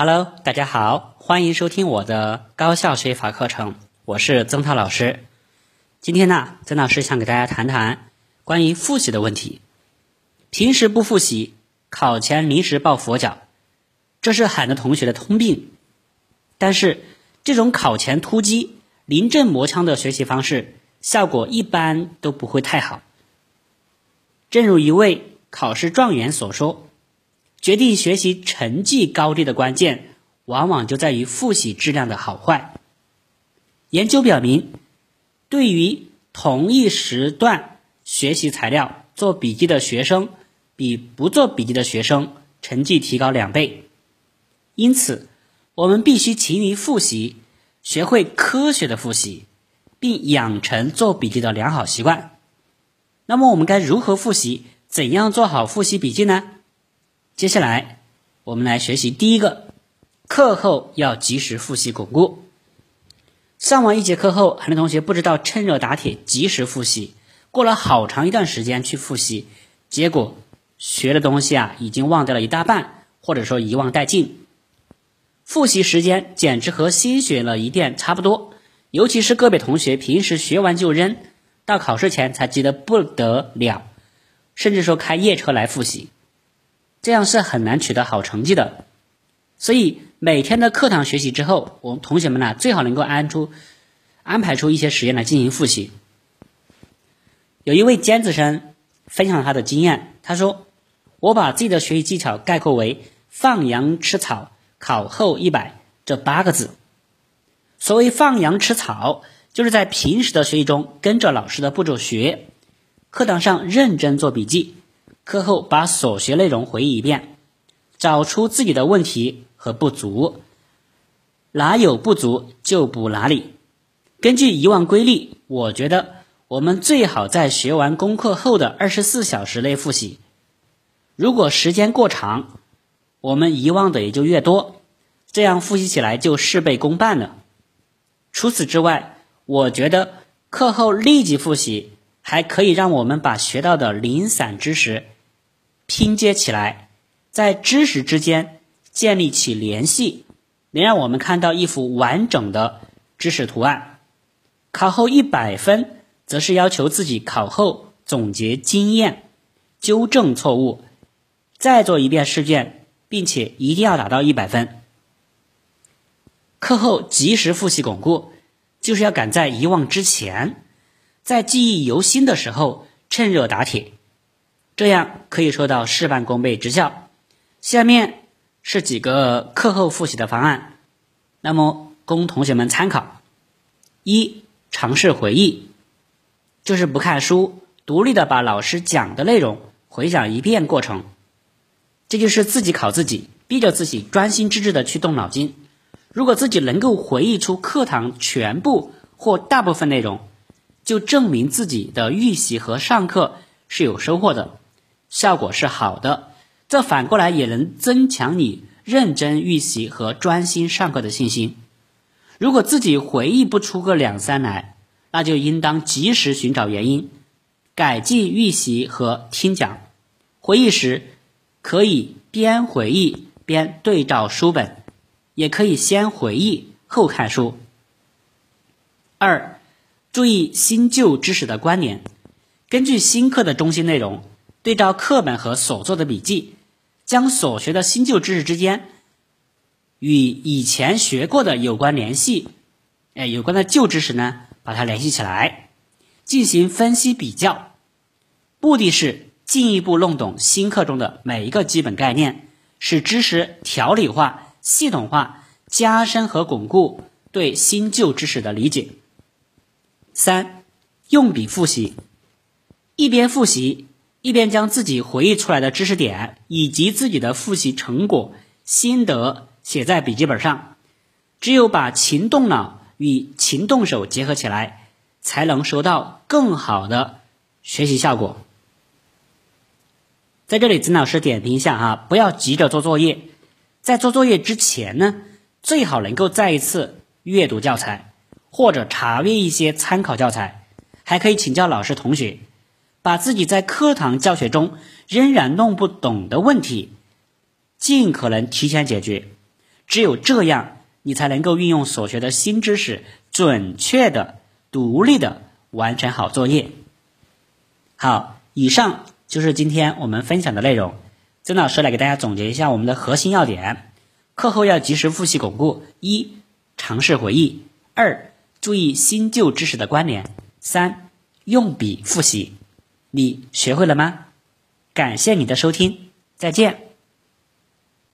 Hello，大家好，欢迎收听我的高效学法课程，我是曾涛老师。今天呢，曾老师想给大家谈谈关于复习的问题。平时不复习，考前临时抱佛脚，这是很多同学的通病。但是，这种考前突击、临阵磨枪的学习方式，效果一般都不会太好。正如一位考试状元所说。决定学习成绩高低的关键，往往就在于复习质量的好坏。研究表明，对于同一时段学习材料做笔记的学生，比不做笔记的学生成绩提高两倍。因此，我们必须勤于复习，学会科学的复习，并养成做笔记的良好习惯。那么，我们该如何复习？怎样做好复习笔记呢？接下来，我们来学习第一个，课后要及时复习巩固。上完一节课后，很多同学不知道趁热打铁及时复习，过了好长一段时间去复习，结果学的东西啊已经忘掉了一大半，或者说遗忘殆尽。复习时间简直和新学了一遍差不多，尤其是个别同学平时学完就扔，到考试前才记得不得了，甚至说开夜车来复习。这样是很难取得好成绩的，所以每天的课堂学习之后，我们同学们呢最好能够安出安排出一些时间来进行复习。有一位尖子生分享他的经验，他说：“我把自己的学习技巧概括为‘放羊吃草，考后一百’这八个字。所谓‘放羊吃草’，就是在平时的学习中跟着老师的步骤学，课堂上认真做笔记。”课后把所学内容回忆一遍，找出自己的问题和不足，哪有不足就补哪里。根据遗忘规律，我觉得我们最好在学完功课后的二十四小时内复习。如果时间过长，我们遗忘的也就越多，这样复习起来就事倍功半了。除此之外，我觉得课后立即复习，还可以让我们把学到的零散知识。拼接起来，在知识之间建立起联系，能让我们看到一幅完整的知识图案。考后一百分，则是要求自己考后总结经验、纠正错误，再做一遍试卷，并且一定要达到一百分。课后及时复习巩固，就是要赶在遗忘之前，在记忆犹新的时候趁热打铁。这样可以收到事半功倍之效。下面是几个课后复习的方案，那么供同学们参考：一、尝试回忆，就是不看书，独立的把老师讲的内容回想一遍过程，这就是自己考自己，逼着自己专心致志的去动脑筋。如果自己能够回忆出课堂全部或大部分内容，就证明自己的预习和上课是有收获的。效果是好的，这反过来也能增强你认真预习和专心上课的信心。如果自己回忆不出个两三来，那就应当及时寻找原因，改进预习和听讲。回忆时可以边回忆边对照书本，也可以先回忆后看书。二，注意新旧知识的关联，根据新课的中心内容。对照课本和所做的笔记，将所学的新旧知识之间与以前学过的有关联系，哎，有关的旧知识呢，把它联系起来，进行分析比较，目的是进一步弄懂新课中的每一个基本概念，使知识条理化、系统化，加深和巩固对新旧知识的理解。三，用笔复习，一边复习。一边将自己回忆出来的知识点以及自己的复习成果心得写在笔记本上，只有把勤动脑与勤动手结合起来，才能收到更好的学习效果。在这里，曾老师点评一下哈，不要急着做作业，在做作业之前呢，最好能够再一次阅读教材或者查阅一些参考教材，还可以请教老师同学。把自己在课堂教学中仍然弄不懂的问题，尽可能提前解决，只有这样，你才能够运用所学的新知识，准确的、独立的完成好作业。好，以上就是今天我们分享的内容。曾老师来给大家总结一下我们的核心要点：课后要及时复习巩固，一、尝试回忆；二、注意新旧知识的关联；三、用笔复习。你学会了吗？感谢你的收听，再见。